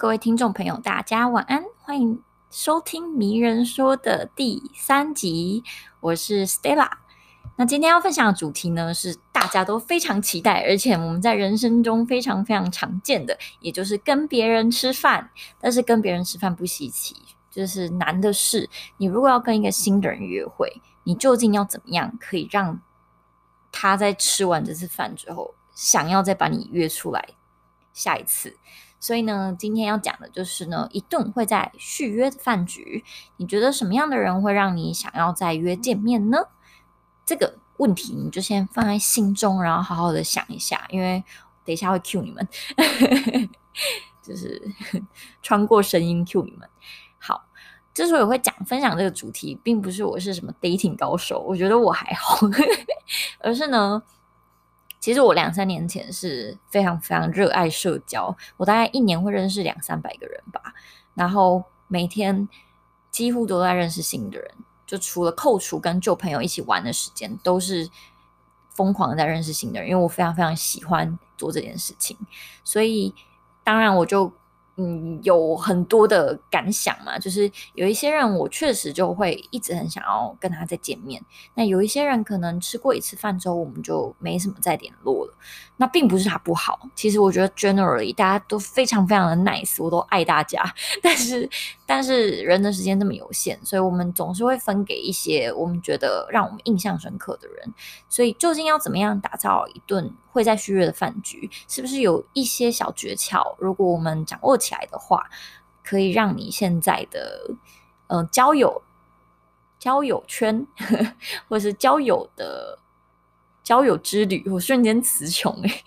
各位听众朋友，大家晚安，欢迎收听《迷人说》的第三集，我是 Stella。那今天要分享的主题呢，是大家都非常期待，而且我们在人生中非常非常常见的，也就是跟别人吃饭。但是跟别人吃饭不稀奇，就是难的是，你如果要跟一个新的人约会，你究竟要怎么样可以让他在吃完这次饭之后，想要再把你约出来下一次？所以呢，今天要讲的就是呢，一顿会在续约的饭局，你觉得什么样的人会让你想要再约见面呢？这个问题你就先放在心中，然后好好的想一下，因为等一下会 cue 你们，就是 穿过声音 cue 你们。好，之所以会讲分享这个主题，并不是我是什么 dating 高手，我觉得我还好，而是呢，其实我两三年前是非常非常热爱社交，我大概一年会认识两三百个人吧，然后每天几乎都在认识新的人。就除了扣除跟旧朋友一起玩的时间，都是疯狂在认识新的人，因为我非常非常喜欢做这件事情，所以当然我就。嗯，有很多的感想嘛，就是有一些人我确实就会一直很想要跟他再见面。那有一些人可能吃过一次饭之后，我们就没什么再联络了。那并不是他不好，其实我觉得 generally 大家都非常非常的 nice，我都爱大家。但是但是人的时间这么有限，所以我们总是会分给一些我们觉得让我们印象深刻的人。所以究竟要怎么样打造一顿会在续约的饭局，是不是有一些小诀窍？如果我们掌握起来的话，可以让你现在的呃交友交友圈，或是交友的交友之旅，我瞬间词穷诶，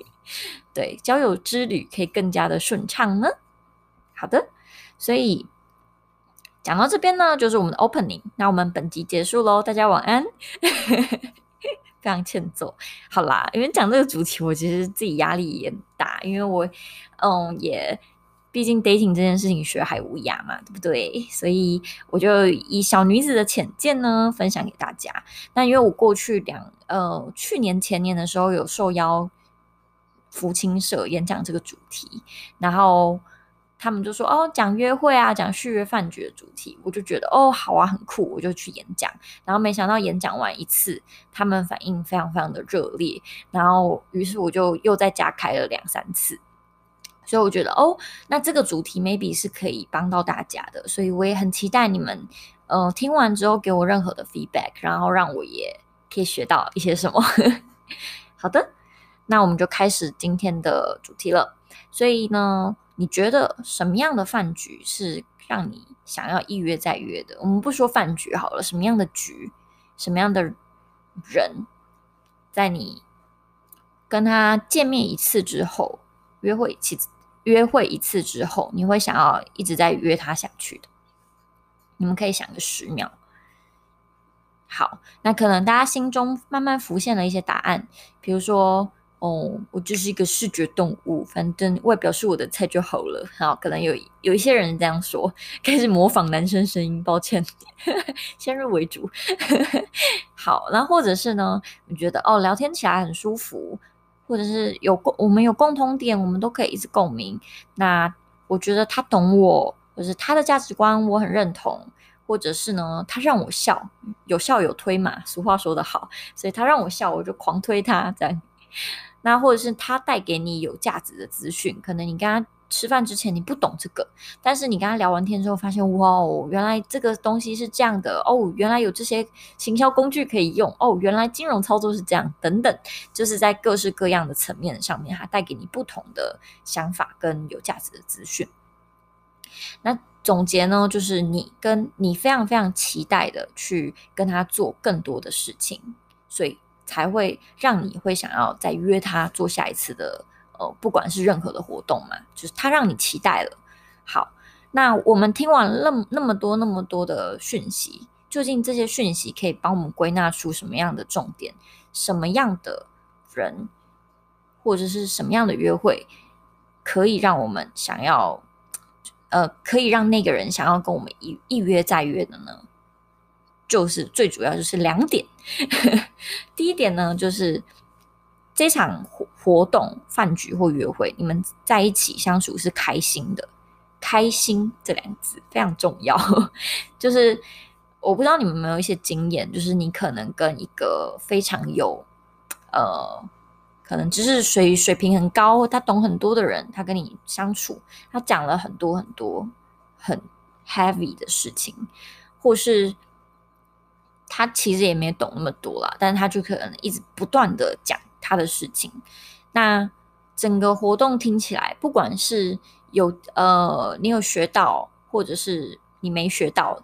对，交友之旅可以更加的顺畅呢。好的，所以讲到这边呢，就是我们的 opening。那我们本集结束喽，大家晚安。非常欠揍，好啦，因为讲这个主题，我其实自己压力也很大，因为我，嗯，也毕竟 dating 这件事情学海无涯嘛，对不对？所以我就以小女子的浅见呢，分享给大家。那因为我过去两，呃，去年前年的时候有受邀福清社演讲这个主题，然后。他们就说哦，讲约会啊，讲续约饭局的主题，我就觉得哦，好啊，很酷，我就去演讲。然后没想到演讲完一次，他们反应非常非常的热烈，然后于是我就又再加开了两三次。所以我觉得哦，那这个主题 maybe 是可以帮到大家的，所以我也很期待你们呃听完之后给我任何的 feedback，然后让我也可以学到一些什么。好的，那我们就开始今天的主题了。所以呢。你觉得什么样的饭局是让你想要一约再约的？我们不说饭局好了，什么样的局，什么样的人，在你跟他见面一次之后，约会一次，约会一次之后，你会想要一直在约他下去的？你们可以想个十秒。好，那可能大家心中慢慢浮现了一些答案，比如说。哦，我就是一个视觉动物，反正外表是我的菜就好了。好，可能有有一些人这样说，开始模仿男生声音，抱歉，先入为主。好，那或者是呢？你觉得哦，聊天起来很舒服，或者是有共，我们有共同点，我们都可以一直共鸣。那我觉得他懂我，或是他的价值观我很认同，或者是呢，他让我笑，有笑有推嘛，俗话说得好，所以他让我笑，我就狂推他这样。那或者是他带给你有价值的资讯，可能你跟他吃饭之前你不懂这个，但是你跟他聊完天之后发现，哇哦，原来这个东西是这样的哦，原来有这些行销工具可以用哦，原来金融操作是这样，等等，就是在各式各样的层面上面，它带给你不同的想法跟有价值的资讯。那总结呢，就是你跟你非常非常期待的去跟他做更多的事情，所以。才会让你会想要再约他做下一次的，呃，不管是任何的活动嘛，就是他让你期待了。好，那我们听完那那么多那么多的讯息，究竟这些讯息可以帮我们归纳出什么样的重点？什么样的人，或者是什么样的约会，可以让我们想要，呃，可以让那个人想要跟我们一一约再约的呢？就是最主要就是两点，第一点呢，就是这场活活动、饭局或约会，你们在一起相处是开心的，开心这两个字非常重要，就是我不知道你们有没有一些经验，就是你可能跟一个非常有呃，可能知识水水平很高，他懂很多的人，他跟你相处，他讲了很多很多很 heavy 的事情，或是他其实也没懂那么多啦，但是他就可能一直不断的讲他的事情，那整个活动听起来，不管是有呃，你有学到，或者是你没学到，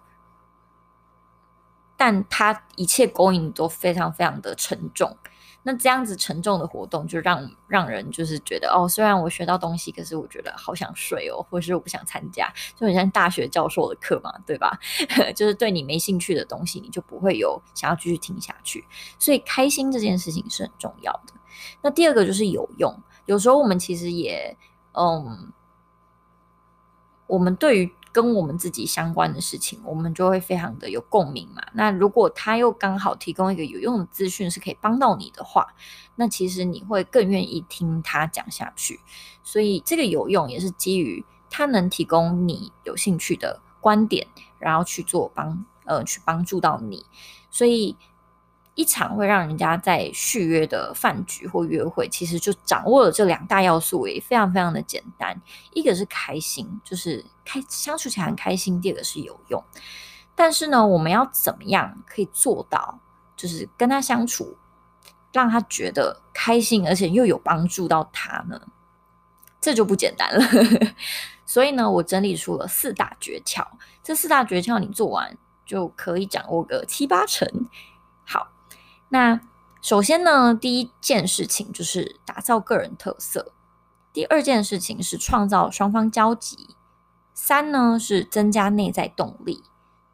但他一切勾引都非常非常的沉重。那这样子沉重的活动，就让让人就是觉得哦，虽然我学到东西，可是我觉得好想睡哦，或是我不想参加，就很像大学教授的课嘛，对吧？就是对你没兴趣的东西，你就不会有想要继续听下去。所以开心这件事情是很重要的。那第二个就是有用，有时候我们其实也嗯。我们对于跟我们自己相关的事情，我们就会非常的有共鸣嘛。那如果他又刚好提供一个有用的资讯，是可以帮到你的话，那其实你会更愿意听他讲下去。所以这个有用也是基于他能提供你有兴趣的观点，然后去做帮呃去帮助到你。所以。一场会让人家在续约的饭局或约会，其实就掌握了这两大要素，也非常非常的简单。一个是开心，就是开相处起来很开心；第二个是有用。但是呢，我们要怎么样可以做到，就是跟他相处，让他觉得开心，而且又有帮助到他呢？这就不简单了。所以呢，我整理出了四大诀窍。这四大诀窍你做完，就可以掌握个七八成。好。那首先呢，第一件事情就是打造个人特色；第二件事情是创造双方交集；三呢是增加内在动力；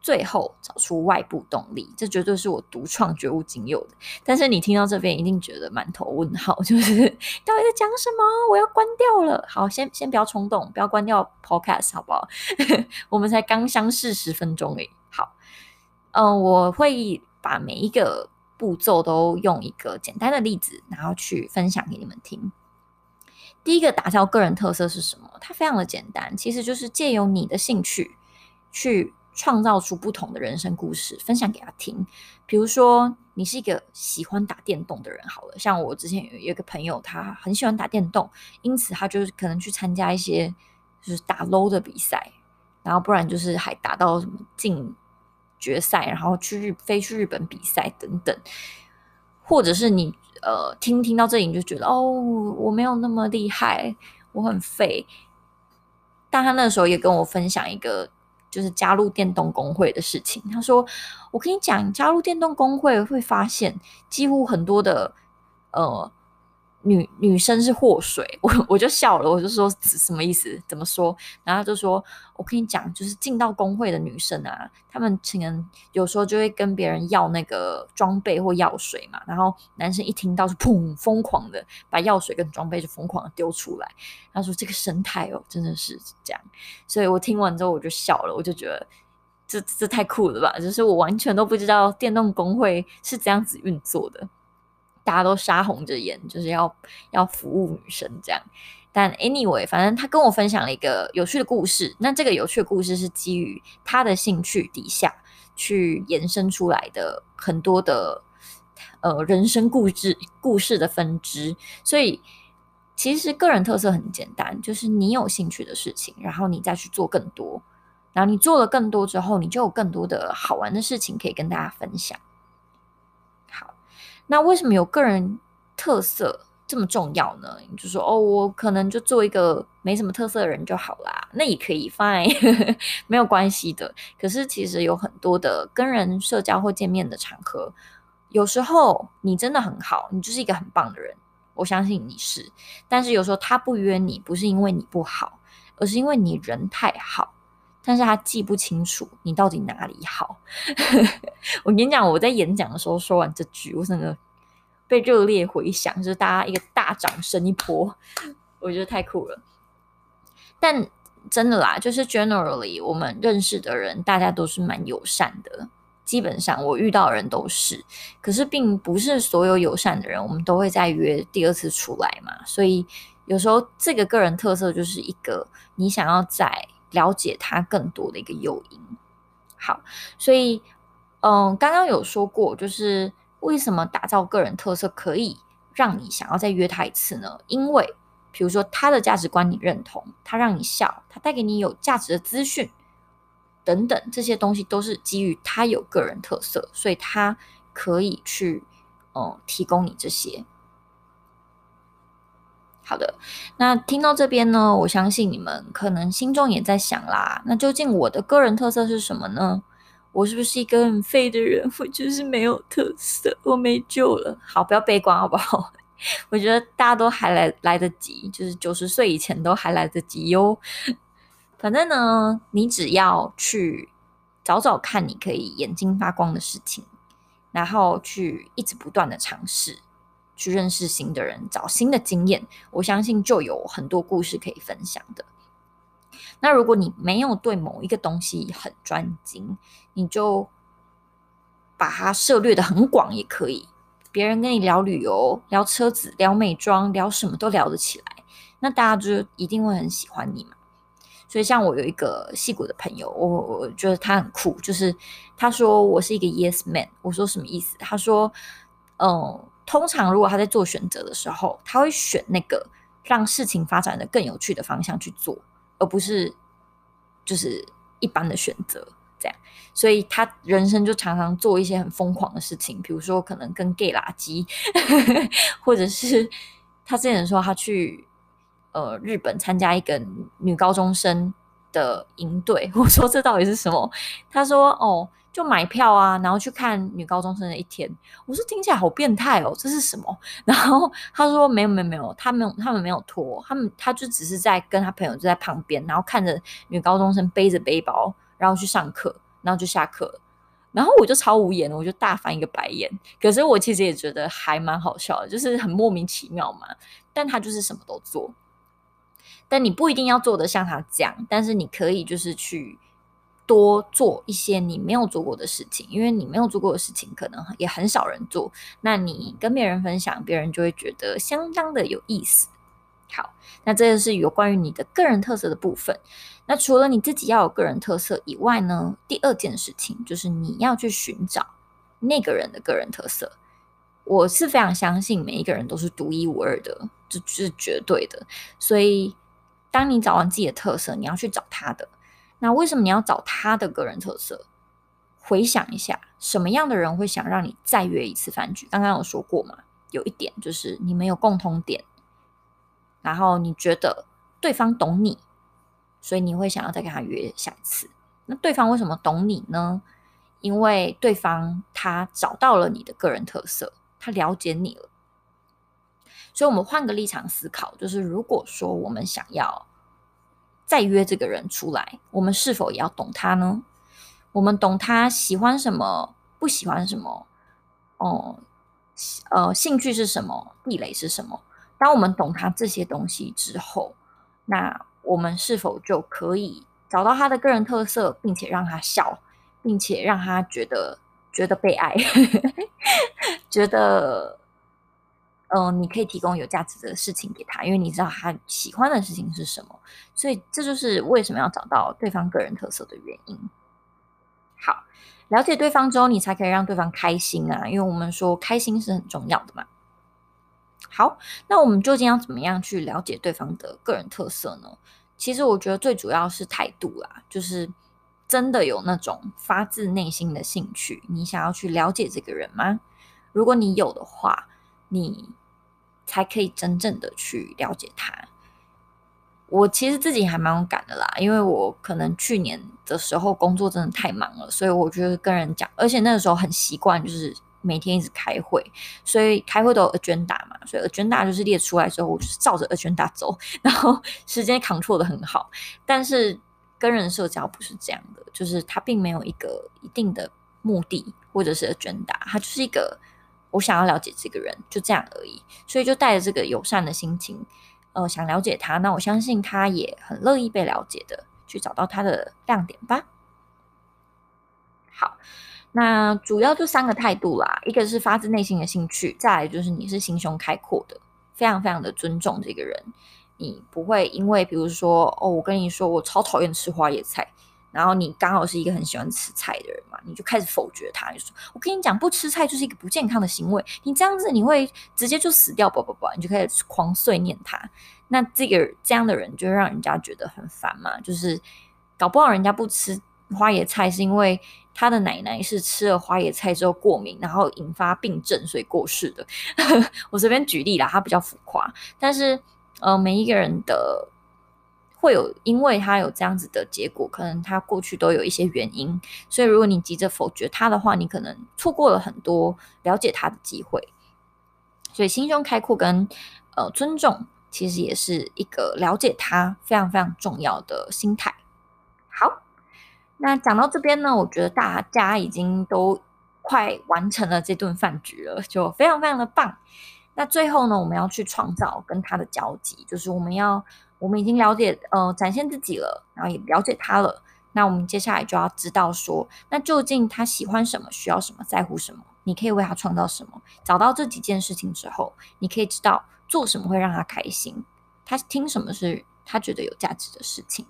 最后找出外部动力。这绝对是我独创绝无仅有的。但是你听到这边一定觉得满头问号，就是 到底在讲什么？我要关掉了。好，先先不要冲动，不要关掉 Podcast 好不好？我们才刚相识十分钟诶。好，嗯、我会把每一个。步骤都用一个简单的例子，然后去分享给你们听。第一个，打造个人特色是什么？它非常的简单，其实就是借由你的兴趣去创造出不同的人生故事，分享给他听。比如说，你是一个喜欢打电动的人，好了，像我之前有一个朋友，他很喜欢打电动，因此他就是可能去参加一些就是打 low 的比赛，然后不然就是还打到什么进。决赛，然后去日飞去日本比赛等等，或者是你呃听听到这里你就觉得哦，我没有那么厉害，我很废。但他那时候也跟我分享一个就是加入电动公会的事情。他说：“我跟你讲，加入电动公会会发现，几乎很多的呃。”女女生是祸水，我我就笑了，我就说什么意思？怎么说？然后就说，我跟你讲，就是进到工会的女生啊，她们可能有时候就会跟别人要那个装备或药水嘛，然后男生一听到是砰，疯狂的把药水跟装备就疯狂的丢出来。他说这个生态哦，真的是这样。所以我听完之后我就笑了，我就觉得这这太酷了吧！就是我完全都不知道电动工会是这样子运作的。大家都杀红着眼，就是要要服务女生这样。但 anyway，反正他跟我分享了一个有趣的故事。那这个有趣的故事是基于他的兴趣底下去延伸出来的很多的呃人生故事故事的分支。所以其实个人特色很简单，就是你有兴趣的事情，然后你再去做更多。然后你做了更多之后，你就有更多的好玩的事情可以跟大家分享。那为什么有个人特色这么重要呢？你就说哦，我可能就做一个没什么特色的人就好啦，那也可以，fine，没有关系的。可是其实有很多的跟人社交或见面的场合，有时候你真的很好，你就是一个很棒的人，我相信你是。但是有时候他不约你，不是因为你不好，而是因为你人太好。但是他记不清楚你到底哪里好。我跟你讲，我在演讲的时候说完这句，我真的被热烈回响，就是大家一个大掌声一波，我觉得太酷了。但真的啦，就是 generally 我们认识的人，大家都是蛮友善的，基本上我遇到的人都是。可是并不是所有友善的人，我们都会再约第二次出来嘛。所以有时候这个个人特色就是一个你想要在了解他更多的一个诱因。好，所以嗯，刚刚有说过，就是为什么打造个人特色可以让你想要再约他一次呢？因为比如说他的价值观你认同，他让你笑，他带给你有价值的资讯等等，这些东西都是基于他有个人特色，所以他可以去嗯提供你这些。好的，那听到这边呢，我相信你们可能心中也在想啦，那究竟我的个人特色是什么呢？我是不是一个很废的人？我就是没有特色，我没救了。好，不要悲观好不好？我觉得大家都还来来得及，就是九十岁以前都还来得及哟。反正呢，你只要去找找看，你可以眼睛发光的事情，然后去一直不断的尝试。去认识新的人，找新的经验，我相信就有很多故事可以分享的。那如果你没有对某一个东西很专精，你就把它涉猎的很广也可以。别人跟你聊旅游、聊车子、聊美妆、聊什么都聊得起来，那大家就一定会很喜欢你嘛。所以像我有一个戏骨的朋友，我我觉得他很酷，就是他说我是一个 Yes Man，我说什么意思？他说，嗯。通常，如果他在做选择的时候，他会选那个让事情发展的更有趣的方向去做，而不是就是一般的选择这样。所以他人生就常常做一些很疯狂的事情，比如说可能跟 gay 拉鸡，或者是他之前说他去呃日本参加一个女高中生的营队。我说这到底是什么？他说哦。就买票啊，然后去看女高中生的一天。我说听起来好变态哦，这是什么？然后他说没有没有没有，他没有他们没有拖，他们他就只是在跟他朋友就在旁边，然后看着女高中生背着背包，然后去上课，然后就下课。然后我就超无言，我就大翻一个白眼。可是我其实也觉得还蛮好笑的，就是很莫名其妙嘛。但他就是什么都做，但你不一定要做得像他这样，但是你可以就是去。多做一些你没有做过的事情，因为你没有做过的事情可能也很少人做。那你跟别人分享，别人就会觉得相当的有意思。好，那这个是有关于你的个人特色的部分。那除了你自己要有个人特色以外呢，第二件事情就是你要去寻找那个人的个人特色。我是非常相信每一个人都是独一无二的，这是绝对的。所以，当你找完自己的特色，你要去找他的。那为什么你要找他的个人特色？回想一下，什么样的人会想让你再约一次饭局？刚刚有说过嘛，有一点就是你们有共同点，然后你觉得对方懂你，所以你会想要再跟他约下一次。那对方为什么懂你呢？因为对方他找到了你的个人特色，他了解你了。所以，我们换个立场思考，就是如果说我们想要。再约这个人出来，我们是否也要懂他呢？我们懂他喜欢什么，不喜欢什么，哦，呃，兴趣是什么，地雷是什么？当我们懂他这些东西之后，那我们是否就可以找到他的个人特色，并且让他笑，并且让他觉得觉得被爱，觉得。嗯、你可以提供有价值的事情给他，因为你知道他喜欢的事情是什么，所以这就是为什么要找到对方个人特色的原因。好，了解对方之后，你才可以让对方开心啊，因为我们说开心是很重要的嘛。好，那我们究竟要怎么样去了解对方的个人特色呢？其实我觉得最主要是态度啦，就是真的有那种发自内心的兴趣，你想要去了解这个人吗？如果你有的话，你才可以真正的去了解他。我其实自己还蛮勇敢的啦，因为我可能去年的时候工作真的太忙了，所以我觉得跟人讲，而且那个时候很习惯，就是每天一直开会，所以开会都有 agenda 嘛，所以 agenda 就是列出来之后，我就是照着 agenda 走，然后时间 control 得很好。但是跟人社交不是这样的，就是他并没有一个一定的目的或者是 agenda，他就是一个。我想要了解这个人，就这样而已。所以就带着这个友善的心情，呃，想了解他。那我相信他也很乐意被了解的，去找到他的亮点吧。好，那主要就三个态度啦，一个是发自内心的兴趣，再来就是你是心胸开阔的，非常非常的尊重这个人，你不会因为比如说哦，我跟你说我超讨厌吃花椰菜。然后你刚好是一个很喜欢吃菜的人嘛，你就开始否决他，就说：“我跟你讲，不吃菜就是一个不健康的行为，你这样子你会直接就死掉，不不不，你就开始狂碎念他。那这个这样的人就让人家觉得很烦嘛，就是搞不好人家不吃花椰菜是因为他的奶奶是吃了花椰菜之后过敏，然后引发病症，所以过世的。我随便举例啦，他比较浮夸，但是呃，每一个人的。会有，因为他有这样子的结果，可能他过去都有一些原因，所以如果你急着否决他的话，你可能错过了很多了解他的机会。所以心胸开阔跟呃尊重，其实也是一个了解他非常非常重要的心态。好，那讲到这边呢，我觉得大家已经都快完成了这顿饭局了，就非常非常的棒。那最后呢，我们要去创造跟他的交集，就是我们要。我们已经了解，呃，展现自己了，然后也了解他了。那我们接下来就要知道说，那究竟他喜欢什么，需要什么，在乎什么？你可以为他创造什么？找到这几件事情之后，你可以知道做什么会让他开心，他听什么是他觉得有价值的事情。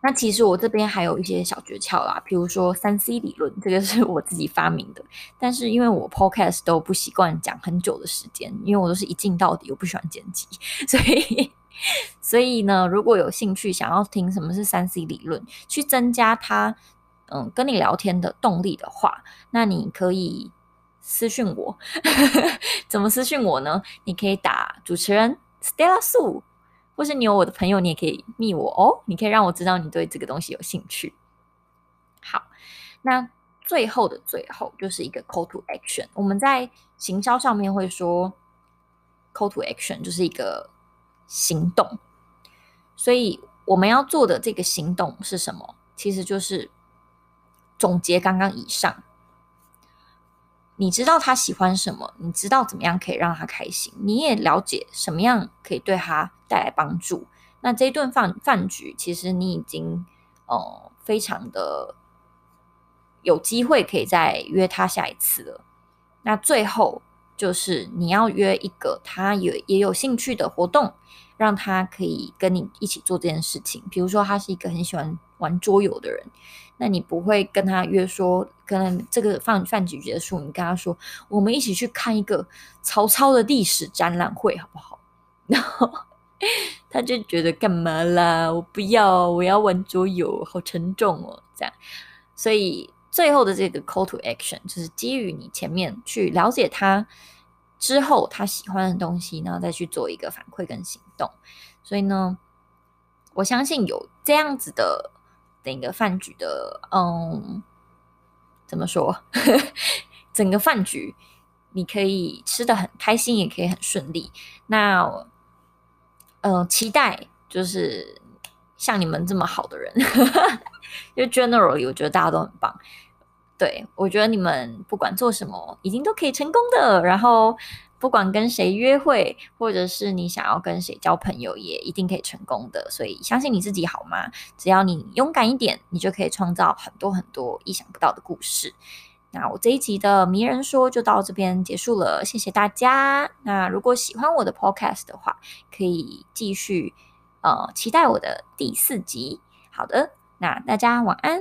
那其实我这边还有一些小诀窍啦，比如说三 C 理论，这个是我自己发明的。但是因为我 Podcast 都不习惯讲很久的时间，因为我都是一镜到底，我不喜欢剪辑，所以所以呢，如果有兴趣想要听什么是三 C 理论，去增加他嗯跟你聊天的动力的话，那你可以私讯我。怎么私讯我呢？你可以打主持人 Stella Sue。或是你有我的朋友，你也可以密我哦。你可以让我知道你对这个东西有兴趣。好，那最后的最后就是一个 call to action。我们在行销上面会说 call to action 就是一个行动，所以我们要做的这个行动是什么？其实就是总结刚刚以上。你知道他喜欢什么？你知道怎么样可以让他开心？你也了解什么样可以对他带来帮助？那这一顿饭饭局，其实你已经呃非常的有机会可以再约他下一次了。那最后就是你要约一个他也也有兴趣的活动，让他可以跟你一起做这件事情。比如说，他是一个很喜欢玩桌游的人。那你不会跟他约说，可能这个饭饭局结束，你跟他说，我们一起去看一个曹操的历史展览会，好不好？然后他就觉得干嘛啦？我不要，我要玩桌游，好沉重哦，这样。所以最后的这个 call to action 就是基于你前面去了解他之后，他喜欢的东西，然后再去做一个反馈跟行动。所以呢，我相信有这样子的。整个饭局的，嗯，怎么说？整个饭局你可以吃得很开心，也可以很顺利。那，嗯，期待就是像你们这么好的人，因为 generally 我觉得大家都很棒。对，我觉得你们不管做什么，已经都可以成功的。然后。不管跟谁约会，或者是你想要跟谁交朋友，也一定可以成功的。所以相信你自己好吗？只要你勇敢一点，你就可以创造很多很多意想不到的故事。那我这一集的迷人说就到这边结束了，谢谢大家。那如果喜欢我的 podcast 的话，可以继续呃期待我的第四集。好的，那大家晚安。